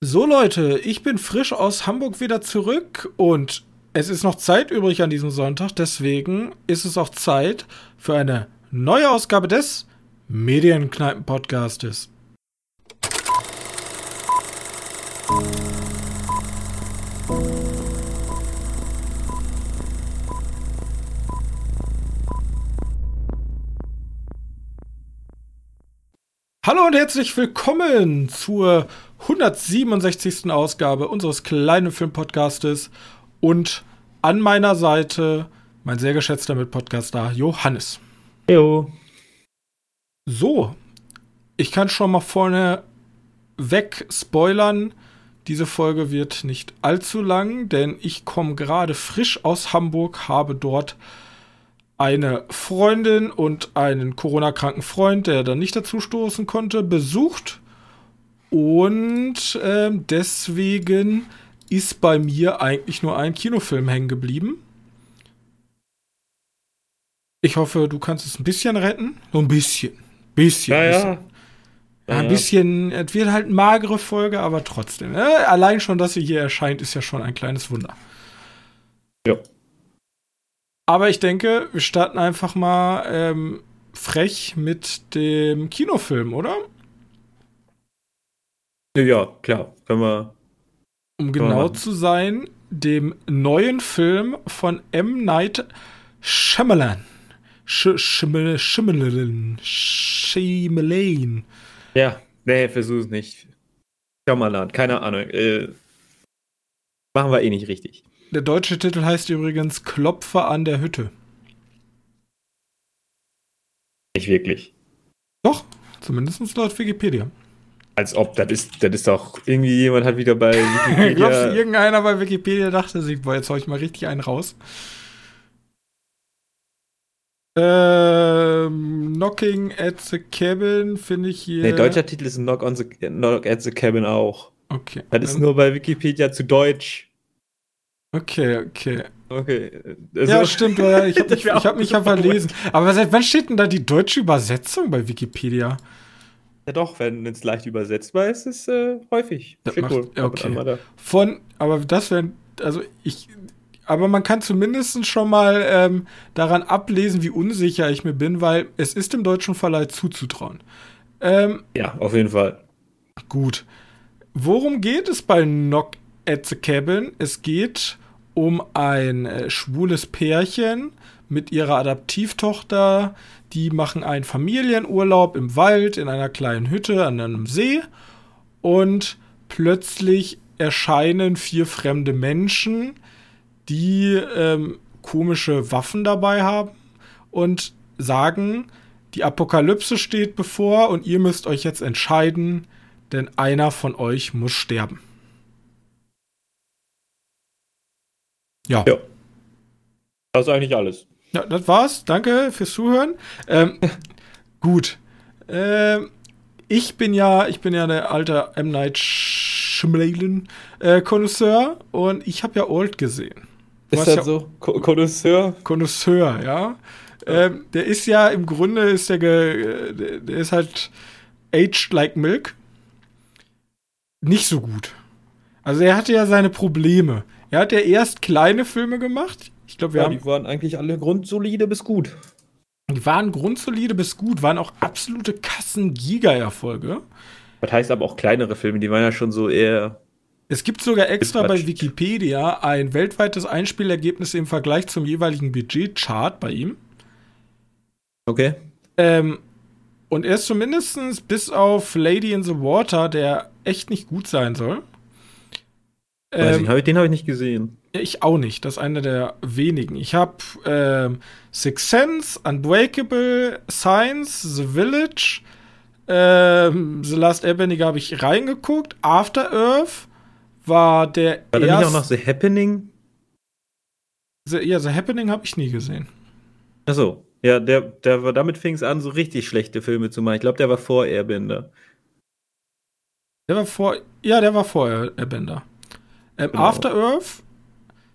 So Leute, ich bin frisch aus Hamburg wieder zurück und es ist noch Zeit übrig an diesem Sonntag, deswegen ist es auch Zeit für eine neue Ausgabe des Medienkneipen-Podcastes. Hallo und herzlich willkommen zur 167. Ausgabe unseres kleinen Filmpodcastes und an meiner Seite mein sehr geschätzter Mitpodcaster Johannes. Jo. So, ich kann schon mal vorne weg spoilern. Diese Folge wird nicht allzu lang, denn ich komme gerade frisch aus Hamburg, habe dort eine Freundin und einen Corona-kranken Freund, der dann nicht dazu stoßen konnte, besucht. Und äh, deswegen ist bei mir eigentlich nur ein Kinofilm hängen geblieben. Ich hoffe, du kannst es ein bisschen retten. So ein bisschen. Bisschen. Ja, bisschen. ja. Ja, ein bisschen, es wird halt eine magere Folge, aber trotzdem. Ne? Allein schon, dass sie hier erscheint, ist ja schon ein kleines Wunder. Ja. Aber ich denke, wir starten einfach mal ähm, frech mit dem Kinofilm, oder? Ja, klar. Können wir. Um genau zu sein, dem neuen Film von M. Night Shyamalan. Sch Shyamalan. Shyamalan. Shyamalan. Ja, nee, versuch's nicht. Schau mal an, keine Ahnung. Äh, machen wir eh nicht richtig. Der deutsche Titel heißt übrigens Klopfer an der Hütte. Nicht wirklich. Doch, zumindest laut Wikipedia. Als ob, das ist, das ist doch, irgendwie jemand hat wieder bei Glaubst du, Wikipedia. irgendeiner bei Wikipedia dachte sich, boah, jetzt hau ich mal richtig einen raus? Ähm, Knocking at the Cabin finde ich hier. nee, deutscher Titel ist Knock, on the, Knock at the Cabin auch. Okay. Das ist nur bei Wikipedia zu Deutsch. Okay, okay. Okay. also- ja, stimmt, ich habe mich, ich hab mich ja verlesen. Aber seit wann steht denn da die deutsche Übersetzung bei Wikipedia? Ja doch, wenn es leicht übersetzbar ist, ist es äh, häufig. Das macht- und okay. Von, aber das wäre, also ich, aber man kann zumindest schon mal ähm, daran ablesen, wie unsicher ich mir bin, weil es ist dem deutschen Verleih zuzutrauen. Ähm, Ja, auf jeden Fall. Gut. Worum geht es bei Knock at the Cabin? Es geht um ein äh, schwules Pärchen mit ihrer Adaptivtochter. Die machen einen Familienurlaub im Wald in einer kleinen Hütte an einem See. Und plötzlich erscheinen vier fremde Menschen, die ähm, komische Waffen dabei haben und sagen, die Apokalypse steht bevor und ihr müsst euch jetzt entscheiden, denn einer von euch muss sterben. Ja, Ja. Das ist eigentlich alles. ja das war's. Danke fürs Zuhören. Ähm, gut. Ähm, ich bin ja, ich bin ja der alte M. Night Shyamalan äh, Connoisseur und ich habe ja Old gesehen. Du Ist das ja so? Connoisseur? Connoisseur, ja. Ähm, der ist ja im Grunde ist der, ge, der ist halt aged like milk. Nicht so gut. Also er hatte ja seine Probleme. Er hat ja erst kleine Filme gemacht. Ich glaube, wir Ja, haben, die waren eigentlich alle grundsolide bis gut. die waren grundsolide bis gut, waren auch absolute Kassen-Giga-Erfolge. Das heißt aber auch kleinere Filme, die waren ja schon so eher. Es gibt sogar extra bei. Wikipedia ein weltweites Einspielergebnis im Vergleich zum jeweiligen Budget-Chart bei ihm. Okay. Ähm, und er ist zumindest bis auf Lady in the Water, der echt nicht gut sein soll. Ähm, ich, den habe ich nicht gesehen. ich auch nicht. Das ist einer der wenigen. Ich habe ähm, Six Sense, Unbreakable, Science, The Village, ähm, The Last Airbender habe ich reingeguckt. After Earth war der War da nicht auch noch The Happening? The, ja, The Happening habe ich nie gesehen. Achso. Ja, der, der war, damit fing es an, so richtig schlechte Filme zu machen. Ich glaube, der war vor Airbender. Der war vor. Ja, der war vor Airbender. Ähm, Genau. After Earth,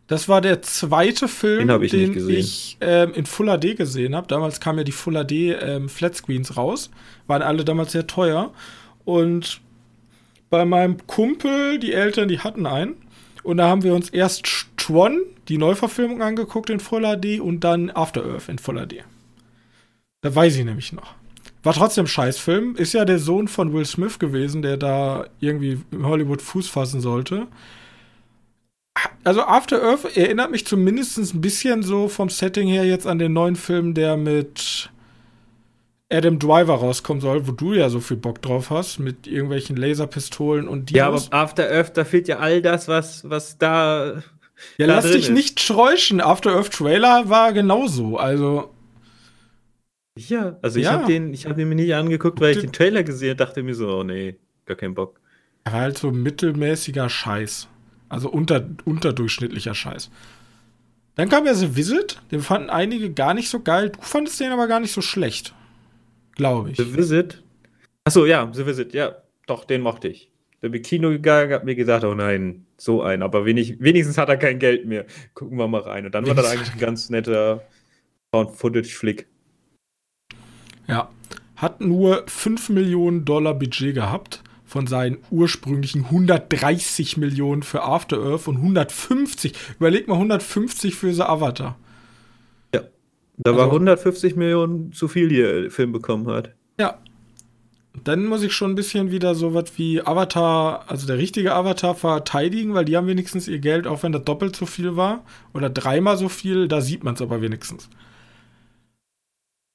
das war der zweite Film, Den ich den ich ähm, in Full HD gesehen habe. Damals kamen ja die Full HD ähm, Flatscreens raus. Waren alle damals sehr teuer. Und bei meinem Kumpel, die Eltern, die hatten einen. Und da haben wir uns erst Tron, die Neuverfilmung, angeguckt in Full HD und dann After Earth in Full HD. Da weiß ich nämlich noch. War trotzdem Scheißfilm. Ist ja der Sohn von Will Smith gewesen, der da irgendwie in Hollywood Fuß fassen sollte. Also After Earth erinnert mich zumindest ein bisschen so vom Setting her jetzt an den neuen Film, der mit Adam Driver rauskommen soll, wo du ja so viel Bock drauf hast, mit irgendwelchen Laserpistolen und Dinos. Ja, aber After Earth, da fehlt ja all das, was, was da. Ja, da lass dich ist. nicht schräuschen. After Earth Trailer war genauso. Also. Ja, also ich ja. habe den, ich habe ihn mir nicht angeguckt, weil ich den Trailer gesehen dachte mir so, oh nee, gar keinen Bock. Er war halt so mittelmäßiger Scheiß. Also unter, unterdurchschnittlicher Scheiß. Dann kam ja The Visit, den fanden einige gar nicht so geil. Du fandest den aber gar nicht so schlecht. Glaube ich. The Visit? Achso, ja, The Visit, ja. Doch, den mochte ich. Der bin Kino gegangen, hat mir gesagt, oh nein, so ein. Aber wenig, wenigstens hat er kein Geld mehr. Gucken wir mal rein. Und dann war das eigentlich ein ganz netter Found-Footage-Flick. Ja. Hat nur 5 Millionen Dollar Budget gehabt von seinen ursprünglichen 130 Millionen für After Earth und 150. Überleg mal 150 für The Avatar. Da also, war 150 Millionen zu viel, die der Film bekommen hat. Ja. Dann muss ich schon ein bisschen wieder so was wie Avatar, also der richtige Avatar verteidigen, weil die haben wenigstens ihr Geld, auch wenn das doppelt so viel war oder dreimal so viel, da sieht man es aber wenigstens.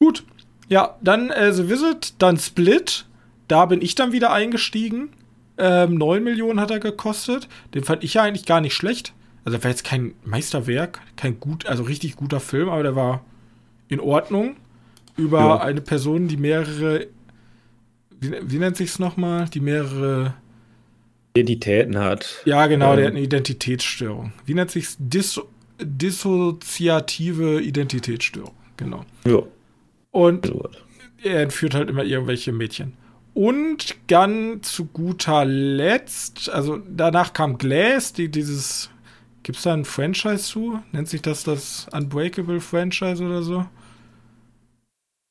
Gut. Ja, dann äh, The Visit, dann Split. Da bin ich dann wieder eingestiegen. Ähm, 9 Millionen hat er gekostet. Den fand ich ja eigentlich gar nicht schlecht. Also, der war jetzt kein Meisterwerk, kein gut, also richtig guter Film, aber der war in Ordnung über ja. eine Person, die mehrere, wie, wie nennt sich's nochmal, die mehrere Identitäten hat. Ja, genau, ähm. der hat eine Identitätsstörung. Wie nennt sich's? Dis dissoziative Identitätsstörung, genau. Ja. Und er entführt halt immer irgendwelche Mädchen. Und dann zu guter Letzt, also danach kam Glass, die dieses, gibt's da ein Franchise zu? Nennt sich das das Unbreakable Franchise oder so?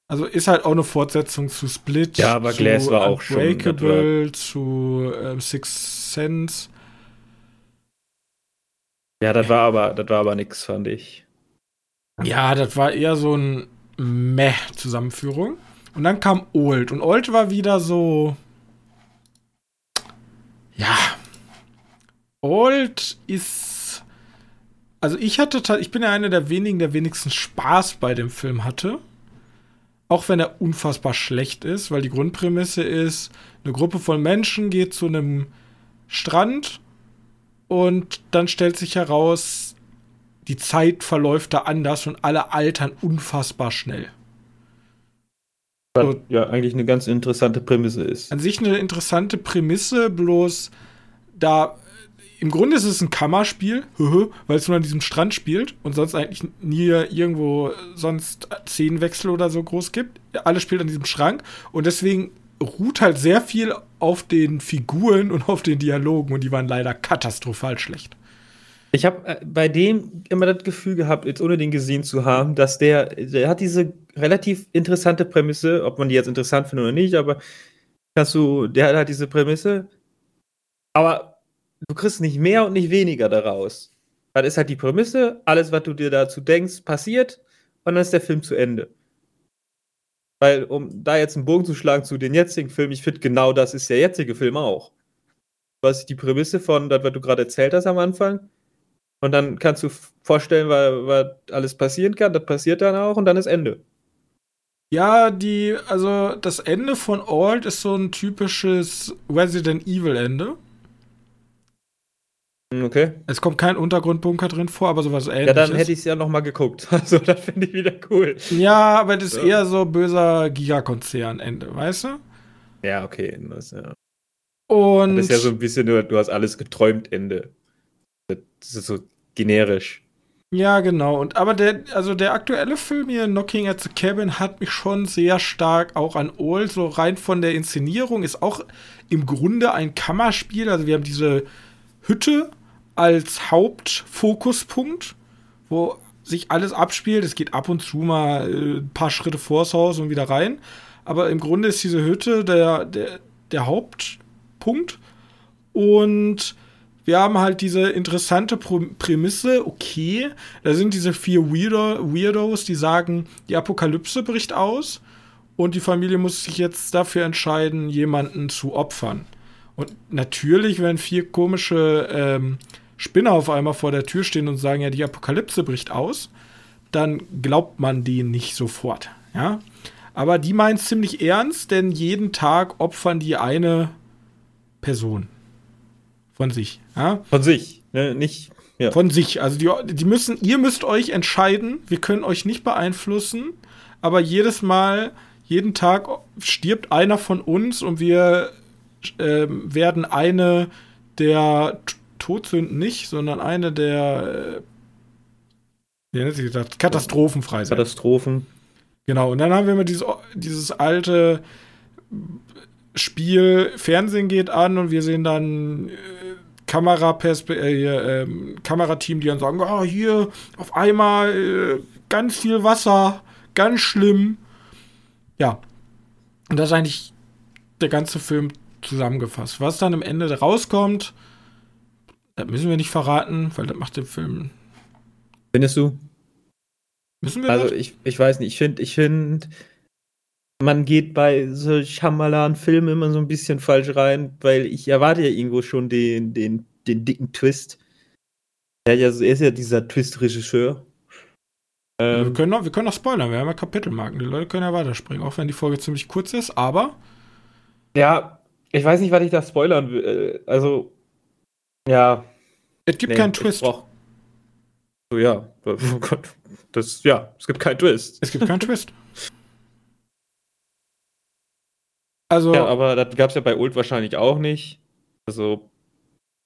Also ist halt auch eine Fortsetzung zu Split. Ja, aber Glass war auch schon. Breakable, zu ähm, Six Sense. Ja, das war aber, das war aber nix, fand ich. Ja, das war eher so ein Meh-Zusammenführung. Und dann kam Old. Und Old war wieder so. Ja. Old ist. Also ich hatte, ich bin ja einer der wenigen, der wenigstens Spaß bei dem Film hatte auch wenn er unfassbar schlecht ist, weil die Grundprämisse ist, eine Gruppe von Menschen geht zu einem Strand und dann stellt sich heraus, die Zeit verläuft da anders und alle altern unfassbar schnell. Was ja eigentlich eine ganz interessante Prämisse ist. An sich eine interessante Prämisse, bloß da im Grunde ist es ein Kammerspiel, weil es nur an diesem Strand spielt und sonst eigentlich nie irgendwo sonst Szenenwechsel oder so groß gibt. Alles spielt an diesem Schrank und deswegen ruht halt sehr viel auf den Figuren und auf den Dialogen und die waren leider katastrophal schlecht. Ich habe äh, bei dem immer das Gefühl gehabt, jetzt ohne den gesehen zu haben, dass der, der hat diese relativ interessante Prämisse, ob man die jetzt interessant findet oder nicht, aber kannst du, der hat halt diese Prämisse, aber du kriegst nicht mehr und nicht weniger daraus. Das ist halt die Prämisse, alles, was du dir dazu denkst, passiert und dann ist der Film zu Ende. Weil, um da jetzt einen Bogen zu schlagen zu den jetzigen Filmen, ich finde, genau das ist der jetzige Film auch. Was ist die Prämisse von das, was du gerade erzählt hast am Anfang? Und dann kannst du vorstellen, was alles passieren kann. Das passiert dann auch und dann ist Ende. Ja, die, also das Ende von Old ist so ein typisches Resident Evil Ende. Okay. Es kommt kein Untergrundbunker drin vor, aber sowas ähnliches. Ja, dann hätte ich es ja noch mal geguckt. Also, das finde ich wieder cool. Ja, aber das ist ja. eher so böser Gigakonzern-Ende, weißt du? Ja, okay. Das, ja. Und. Das ist ja so ein bisschen nur, du hast alles geträumt, Ende. Das ist so generisch. Ja, genau. Und aber der, also der aktuelle Film hier, Knocking at the Cabin, hat mich schon sehr stark auch an Old, so rein von der Inszenierung, ist auch im Grunde ein Kammerspiel. Also wir haben diese Hütte als Hauptfokuspunkt, wo sich alles abspielt. Es geht ab und zu mal äh, ein paar Schritte vors Haus und wieder rein. Aber im Grunde ist diese Hütte der, der, der Hauptpunkt. Und wir haben halt diese interessante Prämisse, okay, da sind diese vier Weirdo Weirdos, die sagen, die Apokalypse bricht aus und die Familie muss sich jetzt dafür entscheiden, jemanden zu opfern. Und natürlich, wenn vier komische ähm, Spinner auf einmal vor der Tür stehen und sagen, ja, die Apokalypse bricht aus, dann glaubt man denen nicht sofort. Ja? Aber die meinen es ziemlich ernst, denn jeden Tag opfern die eine Person. Von sich. Ja? Von sich, ne? nicht. Ja. Von sich. Also die, die müssen, ihr müsst euch entscheiden, wir können euch nicht beeinflussen, aber jedes Mal, jeden Tag stirbt einer von uns und wir äh, werden eine der Todsünden nicht, sondern eine der äh, sich das? Katastrophenfrei sein. Katastrophen. Genau, und dann haben wir immer dieses, dieses alte Spiel, Fernsehen geht an und wir sehen dann äh, Kameraperspe äh, äh, Kamerateam, die dann sagen, oh, hier auf einmal äh, ganz viel Wasser, ganz schlimm. Ja. Und das ist eigentlich der ganze Film zusammengefasst. Was dann am Ende rauskommt, das müssen wir nicht verraten, weil das macht den Film. Findest du? Müssen wir Also ich, ich weiß nicht, ich finde, ich finde, man geht bei so Shyamalan-Filmen immer so ein bisschen falsch rein, weil ich erwarte ja irgendwo schon den, den, den dicken Twist. Er, ja, er ist ja dieser Twist-Regisseur. Ähm, wir, können noch, wir können noch spoilern, wir haben ja Kapitelmarken. Die Leute können ja weiterspringen, auch wenn die Folge ziemlich kurz ist, aber. Ja, ich weiß nicht, was ich da spoilern will. Äh, also, ja. Es gibt nee, keinen Twist. So, ja. Oh Gott. Das, ja, es gibt keinen Twist. Es gibt keinen Twist. Also. Ja, aber das gab es ja bei Ult wahrscheinlich auch nicht. Also,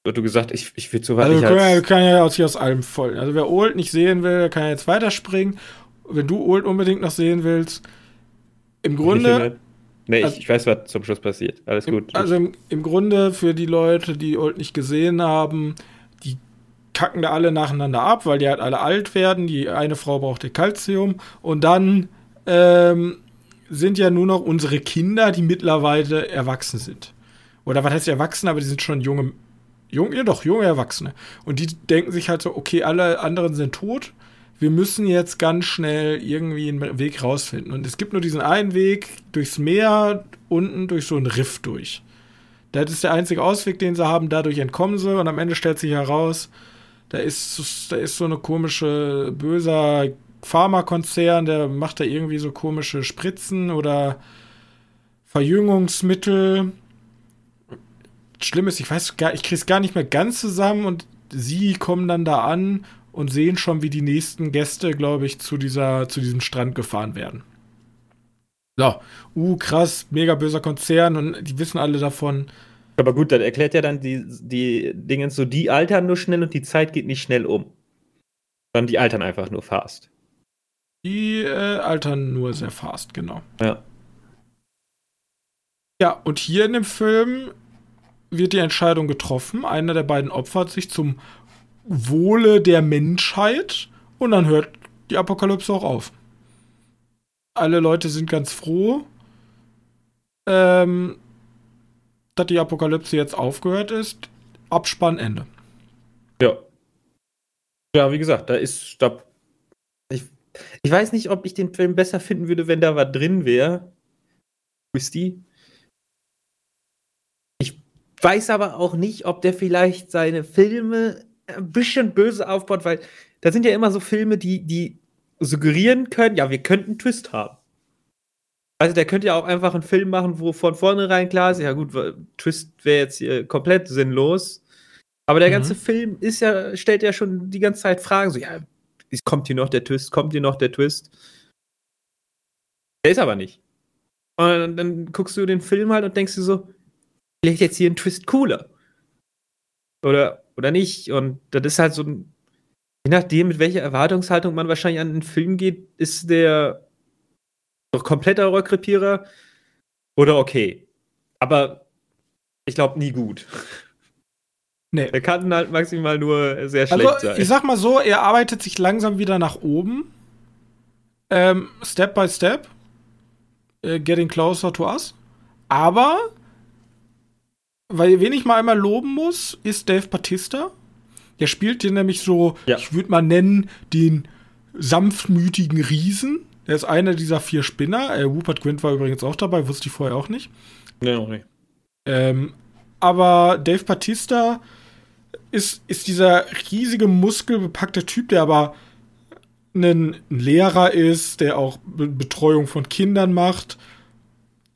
wird du gesagt, ich, ich will zu weit. Also, wir können, ja, wir können ja aus, hier aus allem folgen. Also, wer Ult nicht sehen will, kann ja jetzt weiterspringen. Wenn du Ult unbedingt noch sehen willst, im Grunde. Nee, also, ich, ich, weiß, was zum Schluss passiert. Alles im, gut. Also, im, im Grunde für die Leute, die Ult nicht gesehen haben, die kacken da alle nacheinander ab, weil die halt alle alt werden. Die eine Frau braucht ihr Kalzium. Und dann ähm, sind ja nur noch unsere Kinder, die mittlerweile erwachsen sind. Oder was heißt erwachsen, aber die sind schon junge, jung, ja doch, junge Erwachsene. Und die denken sich halt so, okay, alle anderen sind tot. Wir müssen jetzt ganz schnell irgendwie einen Weg rausfinden. Und es gibt nur diesen einen Weg durchs Meer, unten durch so einen Riff durch. Das ist der einzige Ausweg, den sie haben. Dadurch entkommen sie. Und am Ende stellt sich heraus, da ist, da ist so eine komische, böser Pharmakonzern, der macht da irgendwie so komische Spritzen oder Verjüngungsmittel. Schlimm ist, ich weiß gar, ich krieg's gar nicht mehr ganz zusammen und sie kommen dann da an und sehen schon, wie die nächsten Gäste, glaube ich, zu dieser, zu diesem Strand gefahren werden. So, uh, krass, mega böser Konzern und die wissen alle davon. Aber gut, dann erklärt ja dann die, die Dinge so, die altern nur schnell und die Zeit geht nicht schnell um. Sondern die altern einfach nur fast. Die äh, altern nur sehr fast, genau. Ja. Ja, und hier in dem Film wird die Entscheidung getroffen. Einer der beiden opfert sich zum Wohle der Menschheit und dann hört die Apokalypse auch auf. Alle Leute sind ganz froh. Ähm, dass die Apokalypse jetzt aufgehört ist. Abspann Ende. Ja. Ja, wie gesagt, da ist. Da, ich, weiß nicht, ob ich den Film besser finden würde, wenn da was drin wäre. Twisty. Ich weiß aber auch nicht, ob der vielleicht seine Filme ein bisschen böse aufbaut, weil da sind ja immer so Filme, die, die suggerieren können, ja, wir könnten einen Twist haben. Also der könnte ja auch einfach einen Film machen, wo von vornherein klar ist, ja gut, Twist wäre jetzt hier komplett sinnlos. Aber der mhm. ganze Film ist ja, stellt ja schon die ganze Zeit Fragen, so, ja, kommt hier noch der Twist, kommt hier noch der Twist? Der ist aber nicht. Und dann guckst du den Film halt und denkst dir so, vielleicht jetzt hier ein Twist cooler. Oder, oder nicht. Und das ist halt so ein, je nachdem, mit welcher Erwartungshaltung man wahrscheinlich an den Film geht, ist der noch kompletter Rohrkrepierer oder okay. Aber ich glaube nie gut. Nee. Er kann halt maximal nur sehr schlecht also, sein. Ich sag mal so, er arbeitet sich langsam wieder nach oben. Ähm, step by step. Äh, getting closer to us. Aber weil wen ich mal einmal loben muss, ist Dave Batista. Der spielt hier nämlich so, Ja. ich würde mal nennen, den sanftmütigen Riesen. Der ist einer dieser vier Spinner. Äh, Rupert Grint war übrigens auch dabei, wusste ich vorher auch nicht. Nee, noch nicht. Ähm, aber Dave Batista ist, ist dieser riesige, muskelbepackte Typ, der aber ein Lehrer ist, der auch Be Betreuung von Kindern macht.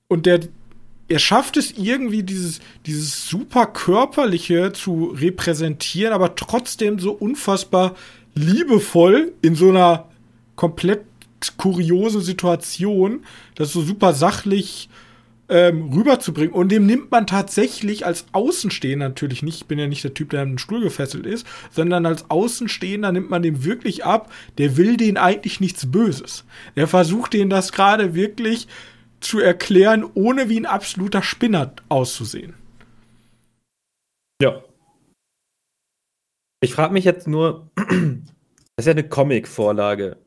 Und der, er schafft es irgendwie, dieses, dieses super körperliche zu repräsentieren, aber trotzdem so unfassbar liebevoll in so einer komplett kuriosen Situation, das so super sachlich ähm, rüberzubringen. Und dem nimmt man tatsächlich als Außenstehender natürlich nicht, ich bin ja nicht der Typ, der an den Stuhl gefesselt ist, sondern als Außenstehender nimmt man dem wirklich ab, der will denen eigentlich nichts Böses. Der versucht denen das gerade wirklich zu erklären, ohne wie ein absoluter Spinner auszusehen. Ja. Ich frage mich jetzt nur, das ist ja eine Comic-Vorlage.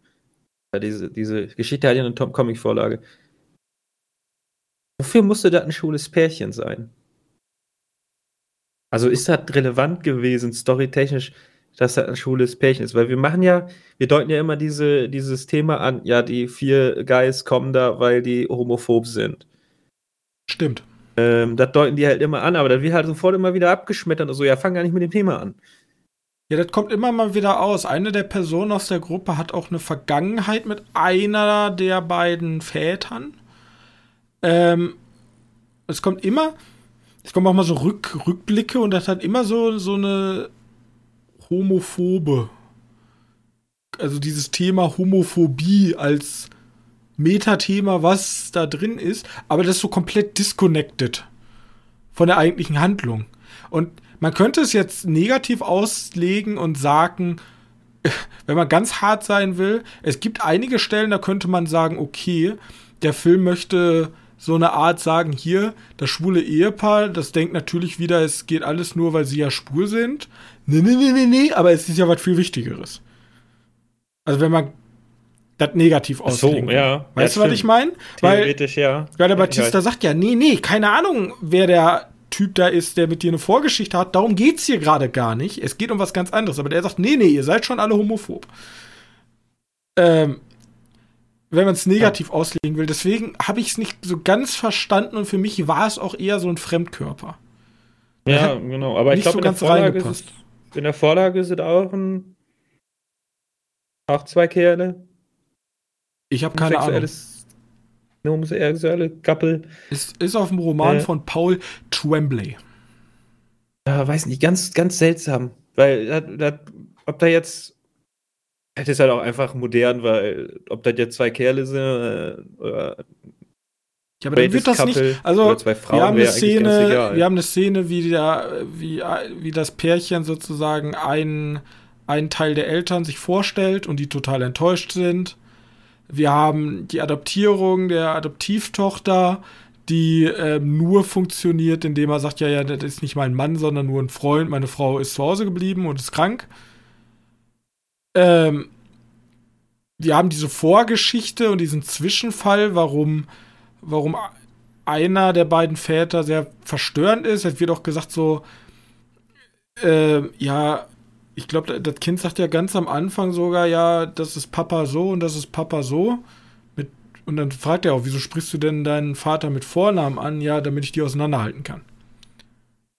Diese, diese Geschichte hat ja eine Comic-Vorlage. Wofür musste das ein schwules Pärchen sein? Also ist das relevant gewesen, storytechnisch, dass das ein schwules Pärchen ist? Weil wir machen ja, wir deuten ja immer diese, dieses Thema an, ja, die vier Guys kommen da, weil die homophob sind. Stimmt. Ähm, das deuten die halt immer an, aber dann wird halt sofort immer wieder abgeschmettert und so, ja, fang gar nicht mit dem Thema an. Ja, das kommt immer mal wieder aus. Eine der Personen aus der Gruppe hat auch eine Vergangenheit mit einer der beiden Vätern. Ähm, es kommt immer, es kommen auch mal so Rück, Rückblicke und das hat immer so, so eine homophobe, also dieses Thema Homophobie als Metathema, was da drin ist, aber das ist so komplett disconnected von der eigentlichen Handlung. Und man könnte es jetzt negativ auslegen und sagen, wenn man ganz hart sein will, es gibt einige Stellen, da könnte man sagen, okay, der Film möchte so eine Art sagen, hier, das schwule Ehepaar, das denkt natürlich wieder, es geht alles nur, weil sie ja schwul sind. Nee, nee, nee, nee, nee, aber es ist ja was viel Wichtigeres. Also wenn man das negativ so, auslegen will. ja. Weißt Ja, du, was ich meine? Weil Theoretisch, ja. ja, der Ich Batista sagt ja, nee, nee, keine Ahnung, wer der Typ da ist, der mit dir eine Vorgeschichte hat. Darum geht's hier gerade gar nicht. Es geht um was ganz anderes. Aber der sagt, nee, nee, ihr seid schon alle homophob. Ähm, wenn man es negativ auslegen will. Deswegen habe ich es nicht so ganz verstanden und für mich war es auch eher so ein Fremdkörper. Ja, genau. Aber ich glaube, so in, in der Vorlage sind auch ein. Auch zwei Kerle. Ich habe keine Ahnung. Eine homosexuelle Couple. Ist, ist auf dem Roman Äh. von Paul Tremblay. Ja, weiß nicht, ganz, ganz seltsam. Weil, das, das, ob da jetzt. Das ist halt auch einfach modern, weil, ob das jetzt zwei Kerle sind äh, oder Ja, aber dann wird das nicht. Also, oder zwei Frauen wir haben eine Szene, wir haben eine Szene, wie der, wie, wie das Pärchen sozusagen einen, einen Teil der Eltern sich vorstellt und die total enttäuscht sind. Wir haben die Adoptierung der Adoptivtochter, die ähm, nur funktioniert, indem er sagt, ja, ja, das ist nicht mein Mann, sondern nur ein Freund. Meine Frau ist zu Hause geblieben und ist krank. Ähm, wir haben diese Vorgeschichte und diesen Zwischenfall, warum, warum einer der beiden Väter sehr verstörend ist. Es wird auch gesagt so, äh, ja, ich glaube, das Kind sagt ja ganz am Anfang sogar, ja, das ist Papa so und das ist Papa so. Mit, und dann fragt er auch, wieso sprichst du denn deinen Vater mit Vornamen an? Ja, damit ich die auseinanderhalten kann.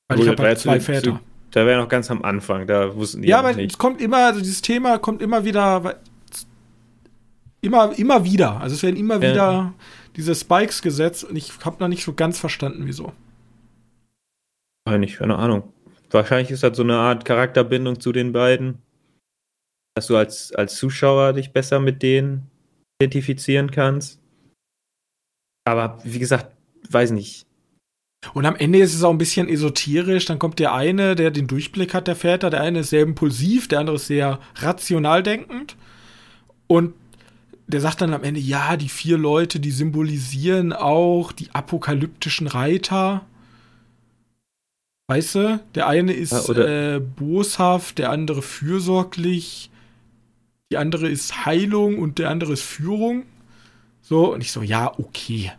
Weil Gut, ich habe halt zwei Väter. Da wäre noch ganz am Anfang, da wussten die Ja, noch aber nicht. es kommt immer, also dieses Thema kommt immer wieder, immer, immer wieder. Also es werden immer Ja. wieder diese Spikes gesetzt und ich habe noch nicht so ganz verstanden, wieso. Nicht, keine Ahnung. Wahrscheinlich ist das so eine Art Charakterbindung zu den beiden, dass du als, als Zuschauer dich besser mit denen identifizieren kannst. Aber wie gesagt, weiß nicht. Und am Ende ist es auch ein bisschen esoterisch. Dann kommt der eine, der den Durchblick hat, der Väter. Der eine ist sehr impulsiv, der andere ist sehr rational denkend. Und der sagt dann am Ende, ja, die vier Leute, die symbolisieren auch die apokalyptischen Reiter. Weißt du, der eine ist Ja, äh, boshaft, der andere fürsorglich, die andere ist Heilung und der andere ist Führung. So, und ich so, ja, okay.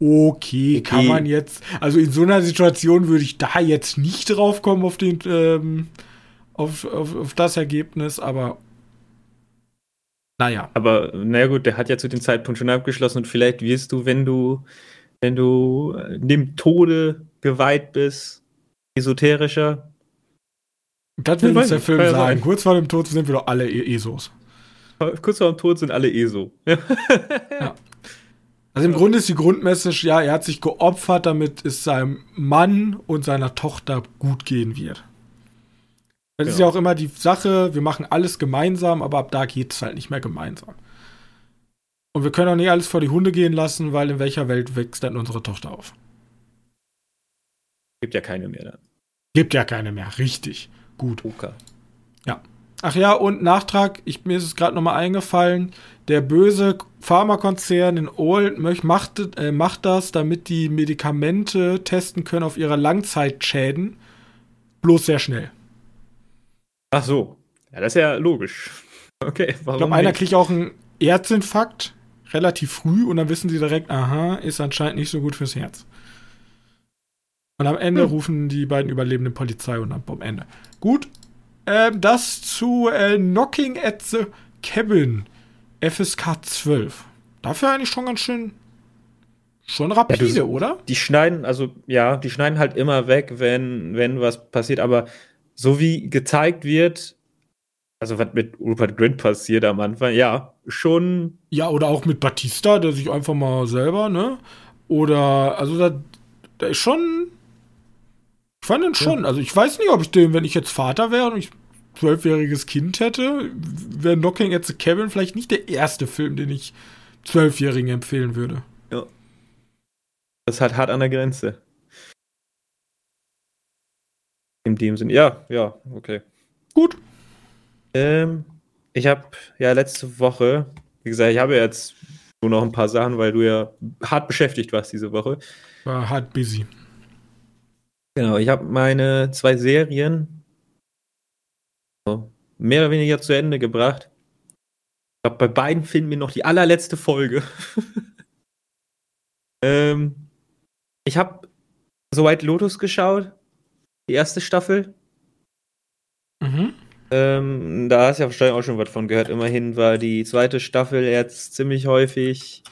Okay, kann man jetzt, also in so einer Situation würde ich da jetzt nicht drauf kommen auf den, ähm, auf, auf, auf das Ergebnis, aber naja. Aber naja gut, der hat ja zu dem Zeitpunkt schon abgeschlossen und vielleicht wirst du, wenn du, wenn du dem Tode geweiht bist, esoterischer. Das will uns der Film sagen. Sein. Kurz vor dem Tod sind wir doch alle e ESOs. Kurz vor dem Tod sind alle ESO. ja. Also im Grunde ist die Grundmessage, ja, er hat sich geopfert, damit es seinem Mann und seiner Tochter gut gehen wird. Das ja. ist ja auch immer die Sache, wir machen alles gemeinsam, aber ab da geht es halt nicht mehr gemeinsam. Und wir können auch nicht alles vor die Hunde gehen lassen, weil in welcher Welt wächst denn unsere Tochter auf? Gibt ja keine mehr dann. Gibt ja keine mehr, richtig. Gut. Okay. Ja. Ach ja, und Nachtrag, ich, mir ist es gerade nochmal eingefallen, der böse Pharmakonzern in Old macht, äh, macht das, damit die Medikamente testen können auf ihre Langzeitschäden. Bloß sehr schnell. Ach so. Ja, das ist ja logisch. Okay, warum? Ich glaube, einer kriegt auch einen Herzinfarkt relativ früh und dann wissen sie direkt, aha, ist anscheinend nicht so gut fürs Herz. Und am Ende hm. rufen die beiden Überlebenden Polizei und dann am Ende. Gut, ähm, das zu äh, Knocking at the Cabin FSK 12. Dafür eigentlich schon ganz schön. Schon rapide, ja, du, oder? Die schneiden, also ja, die schneiden halt immer weg, wenn, wenn was passiert, aber so wie gezeigt wird, also was mit Rupert Grint passiert am Anfang, ja, schon. Ja, oder auch mit Batista, der sich einfach mal selber, ne? Oder, also da, da ist schon ich fand ihn schon. Ja. Also ich weiß nicht, ob ich den, wenn ich jetzt Vater wäre und ich zwölfjähriges Kind hätte, wäre Knocking at the Cabin vielleicht nicht der erste Film, den ich Zwölfjährigen empfehlen würde. Ja. Das ist halt hart an der Grenze. In dem Sinn, ja, ja, okay. Gut. Ähm, ich habe ja letzte Woche, wie gesagt, ich habe jetzt nur noch ein paar Sachen, weil du ja hart beschäftigt warst diese Woche. War hart busy. Genau, ich habe meine zwei Serien mehr oder weniger zu Ende gebracht. Ich glaube, bei beiden finden wir noch die allerletzte Folge. ähm, ich habe so White Lotus geschaut, die erste Staffel. Mhm. Ähm, da hast du ja wahrscheinlich auch schon was von gehört. Immerhin war die zweite Staffel jetzt ziemlich häufig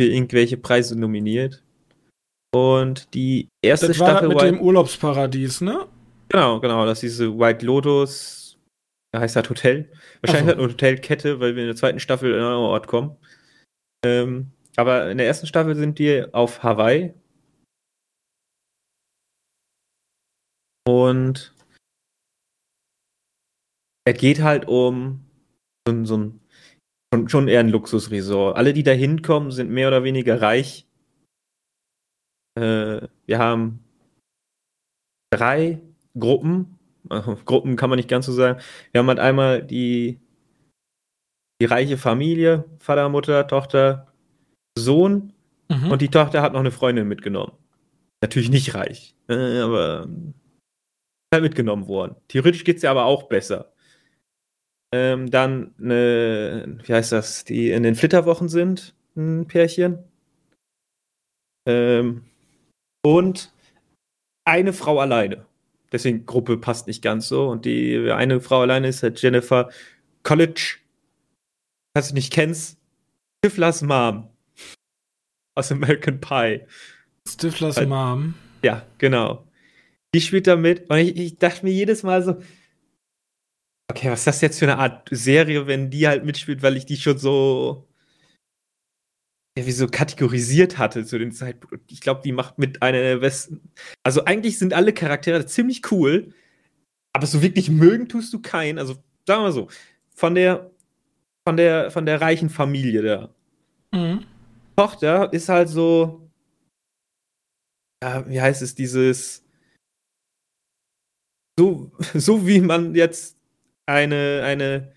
für irgendwelche Preise nominiert. Und die erste das Staffel. War mit White dem Urlaubsparadies, ne? Genau, genau. Das ist diese White Lotus. Da heißt das Hotel. Wahrscheinlich so. hat eine Hotelkette, weil wir in der zweiten Staffel in einen Ort kommen. Ähm, aber in der ersten Staffel sind die auf Hawaii. Und er geht halt um so, so ein schon, schon eher ein Luxusresort. Alle, die da hinkommen, sind mehr oder weniger reich äh, wir haben drei Gruppen. Also, Gruppen kann man nicht ganz so sagen. Wir haben halt einmal die, die reiche Familie, Vater, Mutter, Tochter, Sohn. Mhm. Und die Tochter hat noch eine Freundin mitgenommen. Natürlich nicht reich, äh, aber halt mitgenommen worden. Theoretisch geht es ja aber auch besser. Ähm, dann eine, wie heißt das, die in den Flitterwochen sind, ein Pärchen. Ähm, und eine Frau alleine. Deswegen Gruppe passt nicht ganz so. Und die eine Frau alleine ist halt Jennifer College. Falls du nicht kennst, Stiflers Mom aus American Pie. Stiflers halt, Mom. Ja, genau. Die spielt da mit. Und ich, ich dachte mir jedes Mal so, okay, was ist das jetzt für eine Art Serie, wenn die halt mitspielt, weil ich die schon so ja, wie so kategorisiert hatte zu dem Zeitpunkt. Ich glaube, die macht mit einer der besten. Also eigentlich sind alle Charaktere ziemlich cool, aber so wirklich mögen tust du keinen. Also sagen wir mal so, von der von der von der reichen Familie da. Mhm. Tochter ist halt so, ja, wie heißt es, dieses so, so wie man jetzt eine, eine,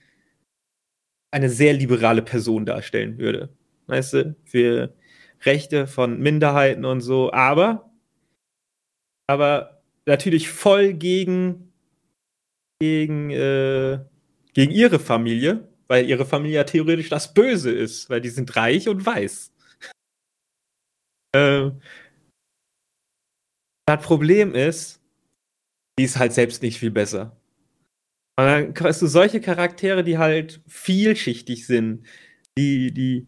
eine sehr liberale Person darstellen würde weißt du, für Rechte von Minderheiten und so, aber, aber natürlich voll gegen, gegen, äh, gegen ihre Familie, weil ihre Familie ja theoretisch das Böse ist, weil die sind reich und weiß. Ähm, das Problem ist, die ist halt selbst nicht viel besser. Und dann hast du solche Charaktere, die halt vielschichtig sind. Die, die,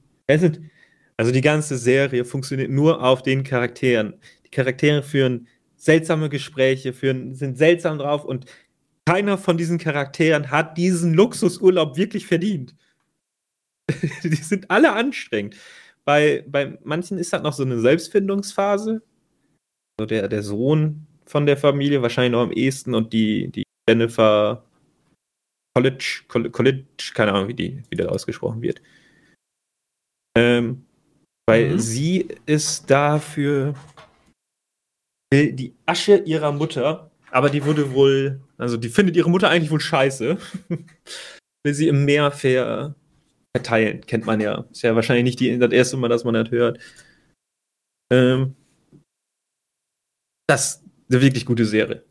also die ganze Serie funktioniert nur auf den Charakteren. Die Charaktere führen seltsame Gespräche, führen, sind seltsam drauf und keiner von diesen Charakteren hat diesen Luxusurlaub wirklich verdient. die sind alle anstrengend. Bei, bei manchen ist halt noch so eine Selbstfindungsphase. So der, der Sohn von der Familie wahrscheinlich noch am ehesten und die, die Jennifer College, College, keine Ahnung, wie, die, wie das ausgesprochen wird. Ähm, weil mhm. sie ist dafür die Asche ihrer Mutter, aber die wurde wohl, also die findet ihre Mutter eigentlich wohl scheiße. Will sie im Meer ver, verteilen, kennt man ja. Ist ja wahrscheinlich nicht die, das erste Mal, dass man das hört. Ähm, das ist eine wirklich gute Serie.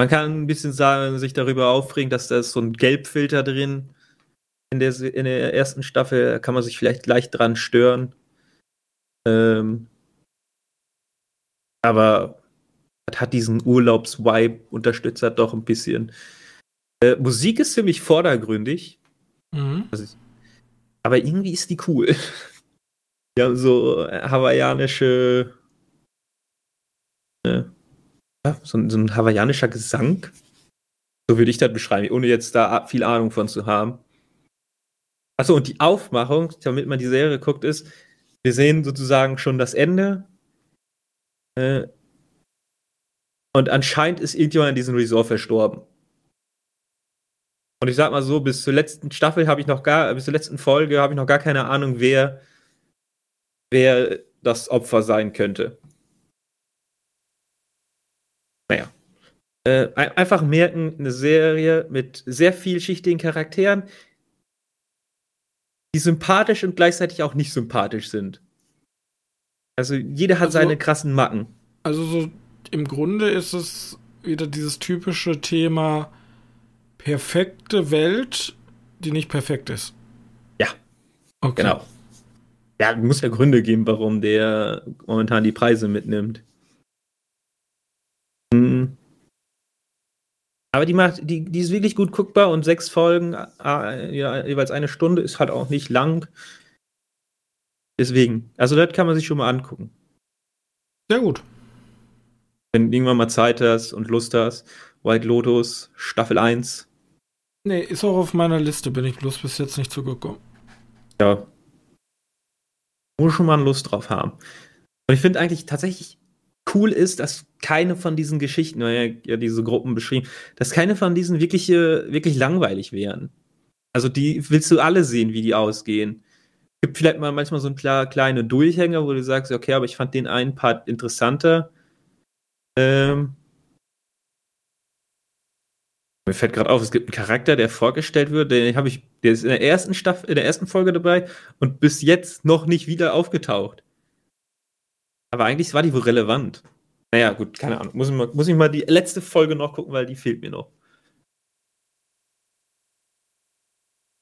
Man kann ein bisschen sagen, sich darüber aufregen, dass da ist so ein Gelbfilter drin in der, in der ersten Staffel. Kann man sich vielleicht leicht dran stören. Ähm, aber das hat diesen Urlaubsvibe, unterstützt hat doch ein bisschen. Äh, Musik ist ziemlich vordergründig. Mhm. Also, aber irgendwie ist die cool. Die haben so hawaiianische. Äh, so, so, ein hawaiianischer Gesang. So würde ich das beschreiben, ohne jetzt da viel Ahnung von zu haben. Achso, und die Aufmachung, damit man die Serie guckt, ist, wir sehen sozusagen schon das Ende. Äh, und anscheinend ist irgendjemand in diesem Resort verstorben. Und ich sag mal so, bis zur letzten Staffel habe ich noch gar, bis zur letzten Folge habe ich noch gar keine Ahnung, wer, wer das Opfer sein könnte. Naja. Äh, einfach merken, eine Serie mit sehr vielschichtigen Charakteren, die sympathisch und gleichzeitig auch nicht sympathisch sind. Also jeder hat also, seine krassen Macken. Also so im Grunde ist es wieder dieses typische Thema perfekte Welt, die nicht perfekt ist. Ja. Okay. Genau. Ja, muss ja Gründe geben, warum der momentan die Preise mitnimmt. Mhm. Aber die macht, die, die ist wirklich gut guckbar und sechs Folgen, äh, ja, jeweils eine Stunde, ist halt auch nicht lang. Deswegen, also das kann man sich schon mal angucken. Sehr gut. Wenn irgendwann mal Zeit hast und Lust hast, White Lotus, Staffel 1. Nee, ist auch auf meiner Liste, bin ich bloß bis jetzt nicht zugekommen. Ja. Muss schon mal Lust drauf haben. Und ich finde eigentlich tatsächlich cool ist, dass keine von diesen Geschichten, ja, ja diese Gruppen beschrieben, dass keine von diesen wirklich, wirklich langweilig wären. Also die willst du alle sehen, wie die ausgehen. Gibt vielleicht mal manchmal so ein paar kleine Durchhänger, wo du sagst, okay, aber ich fand den einen Part interessanter. Ähm, mir fällt gerade auf, es gibt einen Charakter, der vorgestellt wird, den habe ich, der ist in der ersten Staffel, in der ersten Folge dabei und bis jetzt noch nicht wieder aufgetaucht. Aber eigentlich war die wohl relevant. Naja, gut, keine Ahnung. Muss ich, mal, muss ich mal die letzte Folge noch gucken, weil die fehlt mir noch.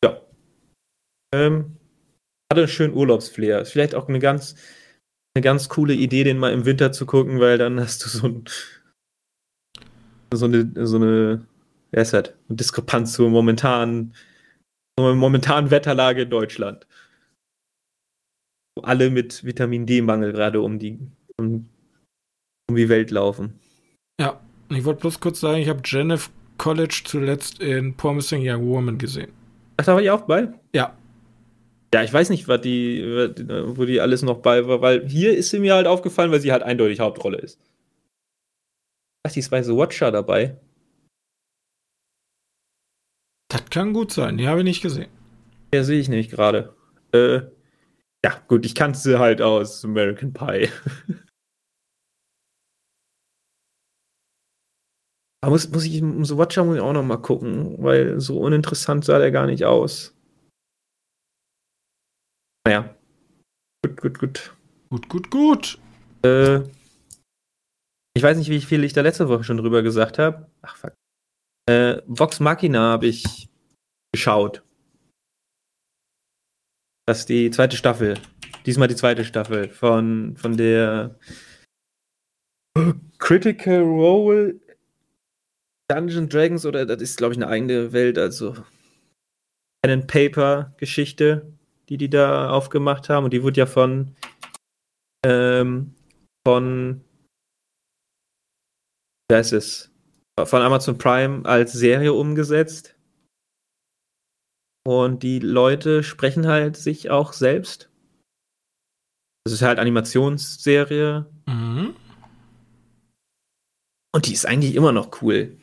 Ja. Ähm, hatte einen schönen Urlaubsflair. Ist vielleicht auch eine ganz, eine ganz coole Idee, den mal im Winter zu gucken, weil dann hast du so, ein, so eine, so eine, wer ist das? Eine Diskrepanz zur momentanen, zur momentanen Wetterlage in Deutschland alle mit Vitamin D-Mangel gerade um die, um, um die Welt laufen. Ja, ich wollte bloß kurz sagen, ich habe Jennifer College zuletzt in Promising Young Woman gesehen. Ach, da war ich auch bei? Ja. Ja, ich weiß nicht, was die, wo die alles noch bei war, weil hier ist sie mir halt aufgefallen, weil sie halt eindeutig Hauptrolle ist. Ach, die ist bei The Watcher dabei. Das kann gut sein, die habe ich nicht gesehen. Ja, sehe ich nicht gerade. Äh, ja, gut, ich kannte sie halt aus American Pie. Aber muss, muss ich um so Watcher muss ich auch noch mal gucken, weil so uninteressant sah der gar nicht aus. Naja. Gut, gut, gut. Gut, gut, gut. Äh, ich weiß nicht, wie viel ich da letzte Woche schon drüber gesagt habe. Ach, fuck. Äh, Vox Machina habe ich geschaut. Das ist die zweite Staffel. diesmal die zweite Staffel von, von der Critical Role Dungeon Dragons oder das ist, glaube ich, eine eigene Welt, also Pen Paper Geschichte, die die da aufgemacht haben und die wurde ja von ähm, von wer ist es? Von Amazon Prime als Serie umgesetzt. Und die Leute sprechen halt sich auch selbst. Das ist halt Animationsserie. Mhm. Und die ist eigentlich immer noch cool.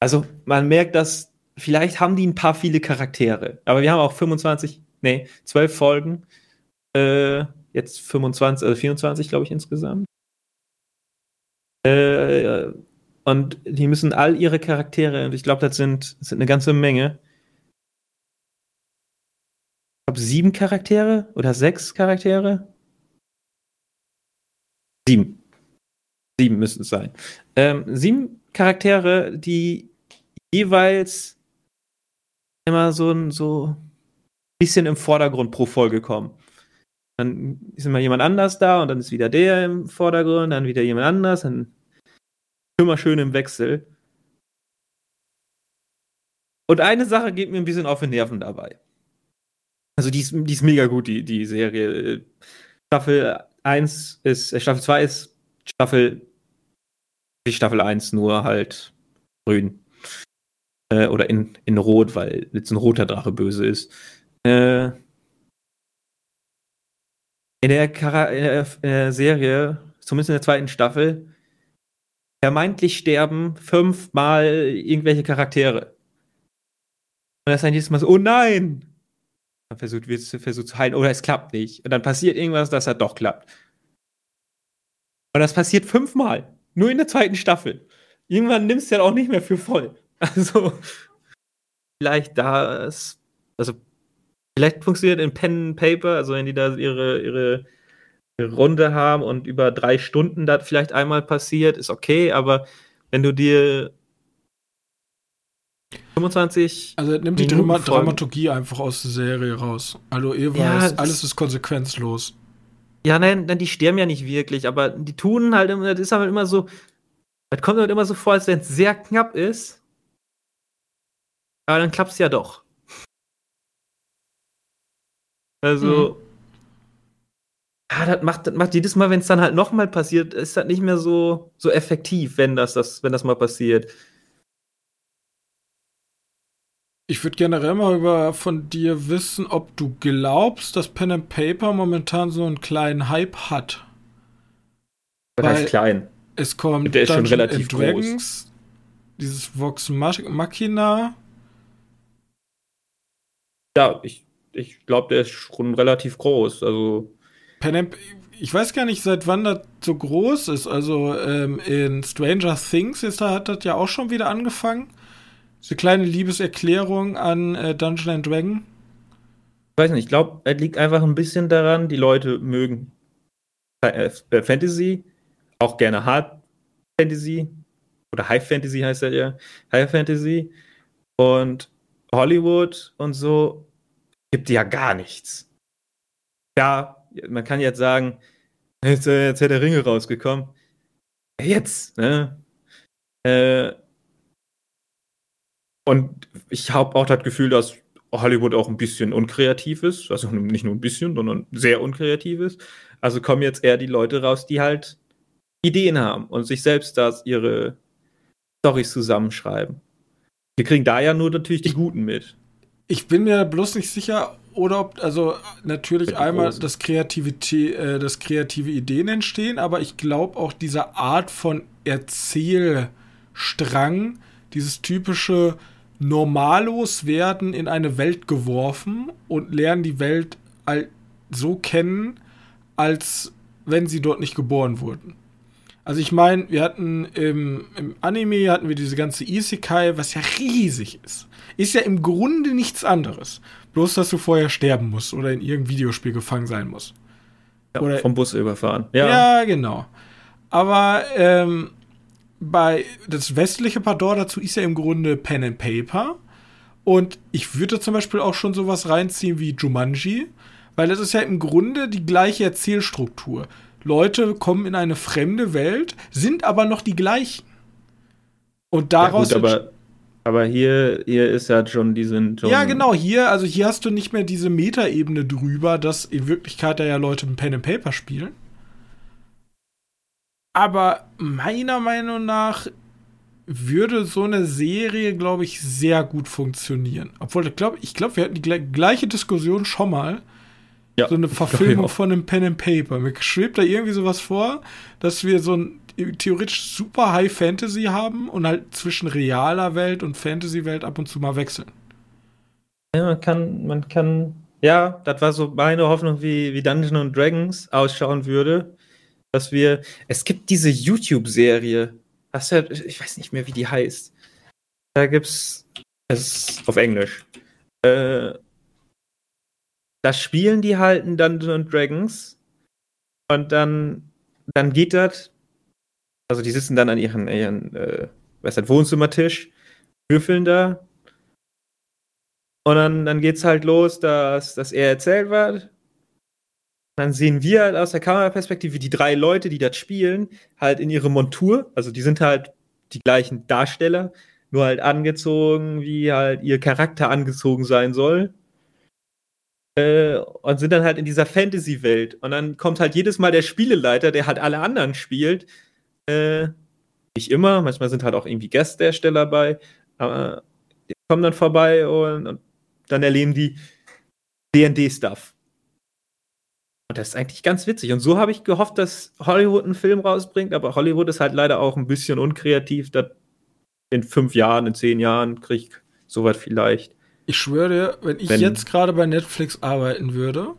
Also man merkt, dass vielleicht haben die ein paar viele Charaktere. Aber wir haben auch 25, nee, 12 Folgen. Äh, jetzt 25, also 24, glaube ich, insgesamt. Äh, und die müssen all ihre Charaktere, und ich glaube, das sind, das sind eine ganze Menge. Ich glaube, sieben Charaktere oder sechs Charaktere. Sieben. Sieben müssen es sein. Ähm, sieben Charaktere, die jeweils immer so ein so bisschen im Vordergrund pro Folge kommen. Dann ist immer jemand anders da und dann ist wieder der im Vordergrund, dann wieder jemand anders, dann immer schön im Wechsel. Und eine Sache geht mir ein bisschen auf den Nerven dabei. Also die ist, die ist mega gut, die, die Serie. Staffel 1 ist, äh, Staffel 2 ist Staffel, die Staffel 1 nur halt grün. Äh, oder in, in Rot, weil jetzt ein roter Drache böse ist. Äh, in der, Chara in der Serie, zumindest in der zweiten Staffel, vermeintlich sterben fünfmal irgendwelche Charaktere. Und das ist dann jedes Mal so, oh nein! Man versucht, wird versucht zu heilen, oder es klappt nicht. Und dann passiert irgendwas, dass er doch klappt. Und das passiert fünfmal. Nur in der zweiten Staffel. Irgendwann nimmst du ja auch nicht mehr für voll. Also, vielleicht da ist, also, vielleicht funktioniert in Pen and Paper, also wenn die da ihre, ihre Runde haben und über drei Stunden das vielleicht einmal passiert, ist okay, aber wenn du dir 25. Also nimmt die Drama Dramaturgie einfach aus der Serie raus. Also ihr ja, weiß, alles ist konsequenzlos. Ja, nein, nein, die sterben ja nicht wirklich, aber die tun halt immer, das ist halt immer so, das kommt halt immer so vor, als wenn es sehr knapp ist. Aber dann klappt es ja doch. Also, mhm. Ja, das macht, das macht jedes Mal, wenn es dann halt nochmal passiert, ist das nicht mehr so, so effektiv, wenn das, das, wenn das mal passiert. Ich würde generell mal über von dir wissen, ob du glaubst, dass Pen and Paper momentan so einen kleinen Hype hat. Was heißt klein? Es kommt Der ist schon relativ Dragons, groß. dieses Vox Machina. Ja, ich, ich glaube, der ist schon relativ groß. Also Pen ich weiß gar nicht, seit wann das so groß ist. Also ähm, in Stranger Things ist da, hat das ja auch schon wieder angefangen. So eine kleine Liebeserklärung an äh, Dungeon and Dragon. Ich weiß nicht, ich glaube, es liegt einfach ein bisschen daran, die Leute mögen äh, äh, Fantasy, auch gerne Hard Fantasy oder High Fantasy heißt das ja, High Fantasy und Hollywood und so gibt ja gar nichts. Ja, man kann jetzt sagen, jetzt, äh, jetzt der Ringe rausgekommen. Jetzt, ne? Äh, und ich habe auch das Gefühl, dass Hollywood auch ein bisschen unkreativ ist. Also nicht nur ein bisschen, sondern sehr unkreativ ist. Also kommen jetzt eher die Leute raus, die halt Ideen haben und sich selbst da ihre Storys zusammenschreiben. Wir kriegen da ja nur natürlich die Guten mit. Ich bin mir bloß nicht sicher, oder ob, also natürlich einmal das, Kreativität, äh, das kreative Ideen entstehen, aber ich glaube auch diese Art von Erzählstrang, dieses typische Normalos werden in eine Welt geworfen und lernen die Welt so kennen, als wenn sie dort nicht geboren wurden. Also ich meine, wir hatten im, im, Anime hatten wir diese ganze Isekai, was ja riesig ist. Ist ja im Grunde nichts anderes. Bloß, dass du vorher sterben musst oder in irgendeinem Videospiel gefangen sein musst. Ja, oder vom Bus überfahren. Ja, ja genau. Aber ähm, bei das westliche Pardon dazu ist ja im Grunde Pen and Paper. Und ich würde zum Beispiel auch schon sowas reinziehen wie Jumanji, Weil das ist ja im Grunde die gleiche Erzählstruktur. Leute kommen in eine fremde Welt, sind aber noch die gleichen. Und daraus. Ja, gut, aber, aber hier, hier ist ja schon, die sind schon. Ja, genau, hier, also hier hast du nicht mehr diese Metaebene drüber, dass in Wirklichkeit da ja Leute mit Pen and Paper spielen. Aber meiner Meinung nach würde so eine Serie, glaube ich, sehr gut funktionieren. Obwohl, ich glaube, ich glaub, wir hatten die gleiche Diskussion schon mal. Ja, so eine Verfilmung von einem Pen and Paper. Mir schwebt da irgendwie sowas vor, dass wir so ein theoretisch super High Fantasy haben und halt zwischen realer Welt und Fantasy-Welt ab und zu mal wechseln. Ja, man kann, man kann, ja, das war so meine Hoffnung, wie, wie Dungeons and Dragons ausschauen würde. Dass wir, es gibt diese YouTube-Serie, was ja, ich weiß nicht mehr, wie die heißt. Da gibt's, es ist auf Englisch. Äh, da spielen die halt in Dungeons Dragons und dann, dann geht das. Also die sitzen dann an ihren, ihren äh, ist das, Wohnzimmertisch, würfeln da. Und dann, dann geht's halt los, dass, dass er erzählt wird. Dann sehen wir halt aus der Kameraperspektive die drei Leute, die das spielen, halt in ihre Montur. Also die sind halt die gleichen Darsteller, nur halt angezogen, wie halt ihr Charakter angezogen sein soll. Äh, und sind dann halt in dieser Fantasy-Welt. Und dann kommt halt jedes Mal der Spieleleiter, der halt alle anderen spielt. Äh, nicht immer, manchmal sind halt auch irgendwie Gastdarsteller bei. Aber die kommen dann vorbei und, und dann erleben die DD-Stuff. Und das ist eigentlich ganz witzig. Und so habe ich gehofft, dass Hollywood einen Film rausbringt, aber Hollywood ist halt leider auch ein bisschen unkreativ. in fünf Jahren, in zehn Jahren kriege ich sowas vielleicht. Ich schwöre dir, wenn ich wenn, jetzt gerade bei Netflix arbeiten würde,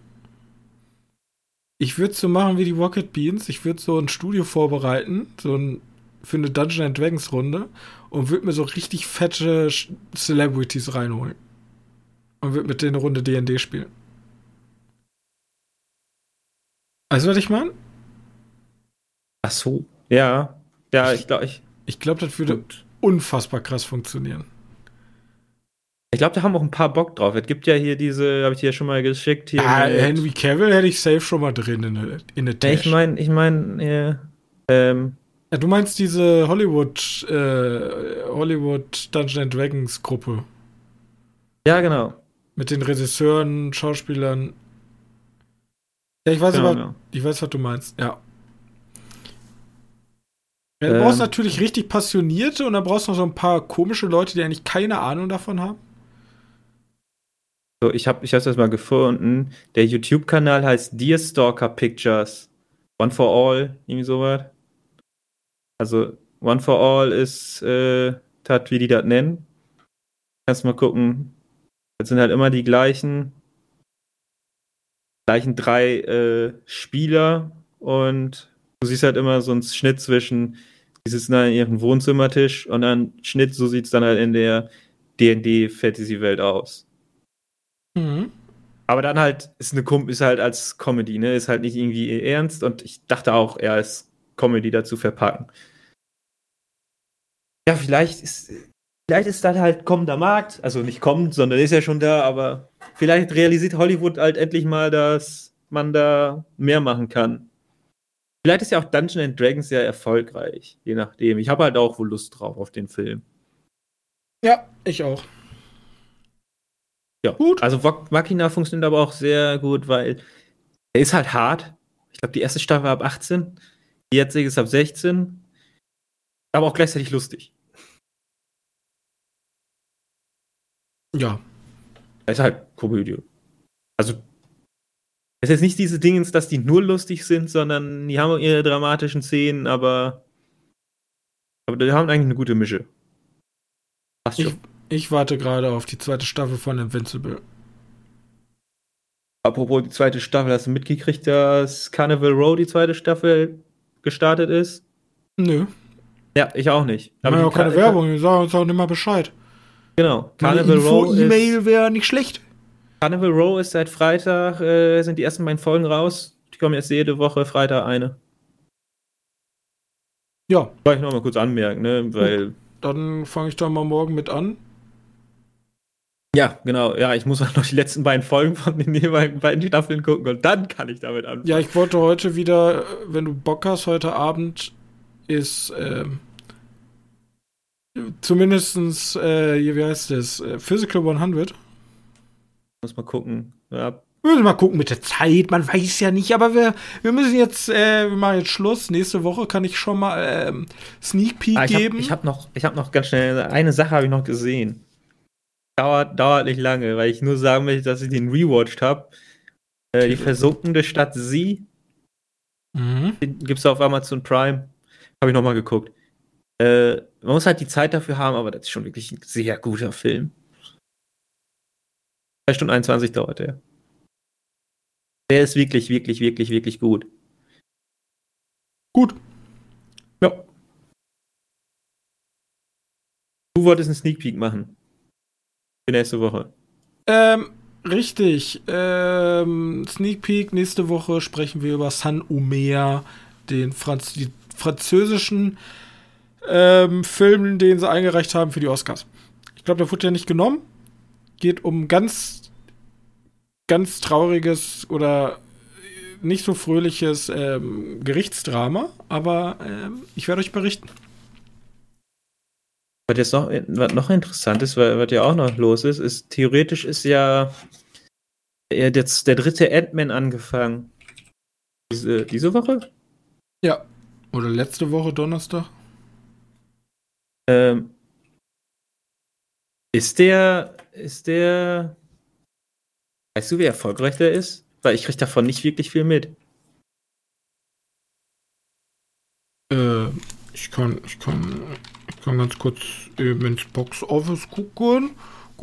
ich würde so machen wie die Rocket Beans. Ich würde so ein Studio vorbereiten, so ein, für eine Dungeon and Dragons Runde und würde mir so richtig fette Celebrities reinholen. Und würde mit denen eine Runde D&D spielen. Weißt du, was ich meine? Ach so. Ja. Ja, ich glaube, ich. Ich glaube, das würde Gut. unfassbar krass funktionieren. Ich glaube, da haben auch ein paar Bock drauf. Es gibt ja hier diese, habe ich dir ja schon mal geschickt. Hier ah, Henry Cavill hätte ich safe schon mal drin in der in der Ich meine, ich meine, ähm, ja, du meinst diese Hollywood, äh, Hollywood Dungeons Dragons Gruppe. Ja, genau. Mit den Regisseuren, Schauspielern. Ja, ich weiß genau, aber, genau. ich weiß, was du meinst, ja. ja du ähm, brauchst natürlich richtig Passionierte und dann brauchst du noch so ein paar komische Leute, die eigentlich keine Ahnung davon haben. So, ich habe ich das mal gefunden. Der YouTube-Kanal heißt Deerstalker Pictures. One for All, irgendwie sowas. Also, One for All ist, äh, tat, wie die das nennen. Kannst mal gucken. Das sind halt immer die gleichen, gleichen drei äh, Spieler und du siehst halt immer so einen Schnitt zwischen, die sitzen da in ihrem Wohnzimmertisch und dann Schnitt, so sieht es dann halt in der D&D-Fantasy-Welt aus. Mhm. Aber dann halt ist eine ist halt als Comedy, ne? Ist halt nicht irgendwie ernst und ich dachte auch, er als Comedy dazu verpacken. Ja, vielleicht ist vielleicht ist das halt kommender Markt, also nicht kommt, sondern ist ja schon da, aber vielleicht realisiert Hollywood halt endlich mal, dass man da mehr machen kann. Vielleicht ist ja auch Dungeons and Dragons sehr erfolgreich, je nachdem. Ich habe halt auch wohl Lust drauf auf den Film. Ja, ich auch. Ja, gut. Also Machina funktioniert aber auch sehr gut, weil er ist halt hart. Ich glaube, die erste Staffel war ab 18, die jetzige ist ab 16, aber auch gleichzeitig lustig. Ja. Ist halt Komödie. Also, es ist jetzt nicht diese Dingens, dass die nur lustig sind, sondern die haben ihre dramatischen Szenen, aber, aber die haben eigentlich eine gute Mische. Passt schon. Ich ich warte gerade auf die zweite Staffel von Invincible. Apropos die zweite Staffel, hast du mitgekriegt, dass Carnival Row die zweite Staffel gestartet ist? Nö. Ja, ich auch nicht. Aber ja auch keine Werbung, wir sagen uns auch nicht mal Bescheid. Genau. Carnival Row. E-Mail wäre nicht schlecht. Carnival Row ist seit Freitag, äh, sind die ersten beiden Folgen raus. Die kommen jetzt jede Woche Freitag eine. Ja. Soll ich noch mal kurz anmerken, ne? Weil. Dann fange ich da mal morgen mit an. Ja, genau. Ja, ich muss auch noch die letzten beiden Folgen von den jeweiligen beiden Staffeln gucken und dann kann ich damit anfangen. Ja, ich wollte heute wieder, wenn du Bock hast, heute Abend ist ähm, zumindestens, äh, wie heißt das, äh, Physical 100. Muss mal gucken. Ja. Wir müssen mal gucken mit der Zeit, man weiß ja nicht, aber wir, wir müssen jetzt, äh, wir machen jetzt Schluss. Nächste Woche kann ich schon mal ähm, Sneak Peek Ah, ich geben. habe ich hab noch, ich hab noch ganz schnell, eine Sache habe ich noch gesehen. Dauert, dauert nicht lange, weil ich nur sagen möchte, dass ich den rewatcht habe. Äh, die versunkene Stadt Sie mhm. gibt es auf Amazon Prime. Habe ich nochmal geguckt. Äh, man muss halt die Zeit dafür haben, aber das ist schon wirklich ein sehr guter Film. 2 Stunden 21 dauert der. Der ist wirklich, wirklich, wirklich, wirklich gut. Gut. Ja. Du wolltest einen Sneak Peek machen. Für nächste Woche. Ähm, richtig. Ähm, Sneak Peek, nächste Woche sprechen wir über San Omer, den Franz die französischen ähm, Film, den sie eingereicht haben für die Oscars. Ich glaube, der wurde ja nicht genommen. Geht um ganz, ganz trauriges oder nicht so fröhliches ähm, Gerichtsdrama, aber ähm, ich werde euch berichten. Was jetzt noch, was noch interessant ist, weil, was ja auch noch los ist, ist, theoretisch ist ja ja, jetzt der dritte Ant-Man angefangen. Diese, diese Woche? Ja. Oder letzte Woche Donnerstag. Ähm, ist der, ist der, weißt du, wie erfolgreich der ist? Weil ich krieg davon nicht wirklich viel mit. Äh, ich kann, ich kann, ich kann ganz kurz eben ins Box Office gucken.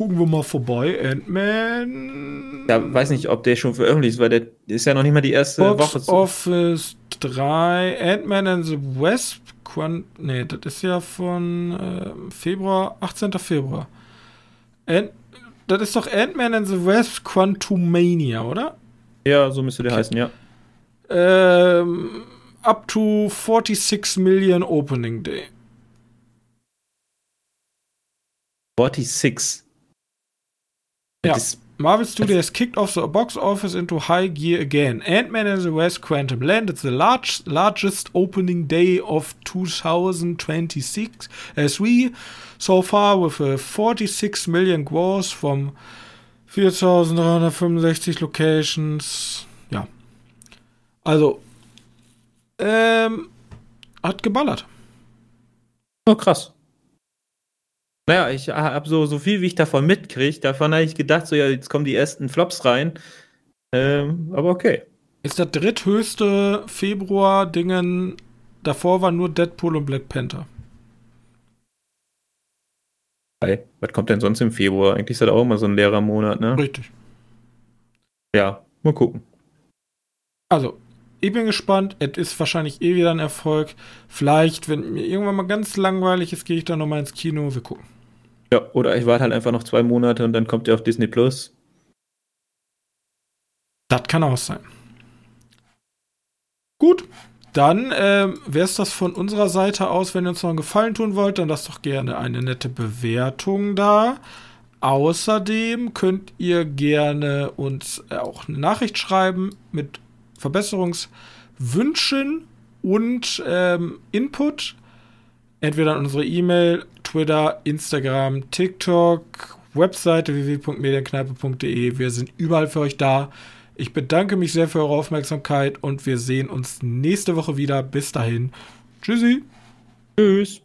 Gucken wir mal vorbei. Ant-Man. Ja, weiß nicht, ob der schon veröffentlicht ist, weil der ist ja noch nicht mal die erste Box Woche. zu- Office 3. Ant-Man and the Wasp. Quant nee, das ist ja von ähm, Februar, 18. Februar. Ant das ist doch Ant-Man and the Wasp Quantumania, oder? Ja, so müsste der heißen, ja. Ähm, up to 46 Million Opening Day. 46. Ja. Das Marvel Studios kicked off the box office into high gear again. Ant-Man and the Wasp Quantum landed the large, largest opening day of 2026 as we so far with a 46 million gross from 4365 locations. Ja. Also, ähm, hat geballert. oh, krass. Naja, ich habe so, so viel, wie ich davon mitkriege, davon habe ich gedacht, so ja, jetzt kommen die ersten Flops rein. Ähm, aber okay. Ist der dritthöchste Februar-Dingen. Davor war nur Deadpool und Black Panther. Hey, was kommt denn sonst im Februar? Eigentlich ist das auch immer so ein leerer Monat, ne? Richtig. Ja, mal gucken. Also, ich bin gespannt. Es ist wahrscheinlich eh wieder ein Erfolg. Vielleicht, wenn mir irgendwann mal ganz langweilig ist, gehe ich dann nochmal ins Kino. Wir gucken. Ja, oder ich warte halt einfach noch zwei Monate und dann kommt der auf Disney Plus. Das kann auch sein. Gut, dann ähm, wäre es das von unserer Seite aus. Wenn ihr uns noch einen Gefallen tun wollt, dann lasst doch gerne eine nette Bewertung da. Außerdem könnt ihr gerne uns äh, auch eine Nachricht schreiben mit Verbesserungswünschen und ähm, Input. Entweder an unsere E-Mail, Twitter, Instagram, TikTok, Webseite www.medienkneipe.de. Wir sind überall für euch da. Ich bedanke mich sehr für eure Aufmerksamkeit und wir sehen uns nächste Woche wieder. Bis dahin. Tschüssi. Tschüss.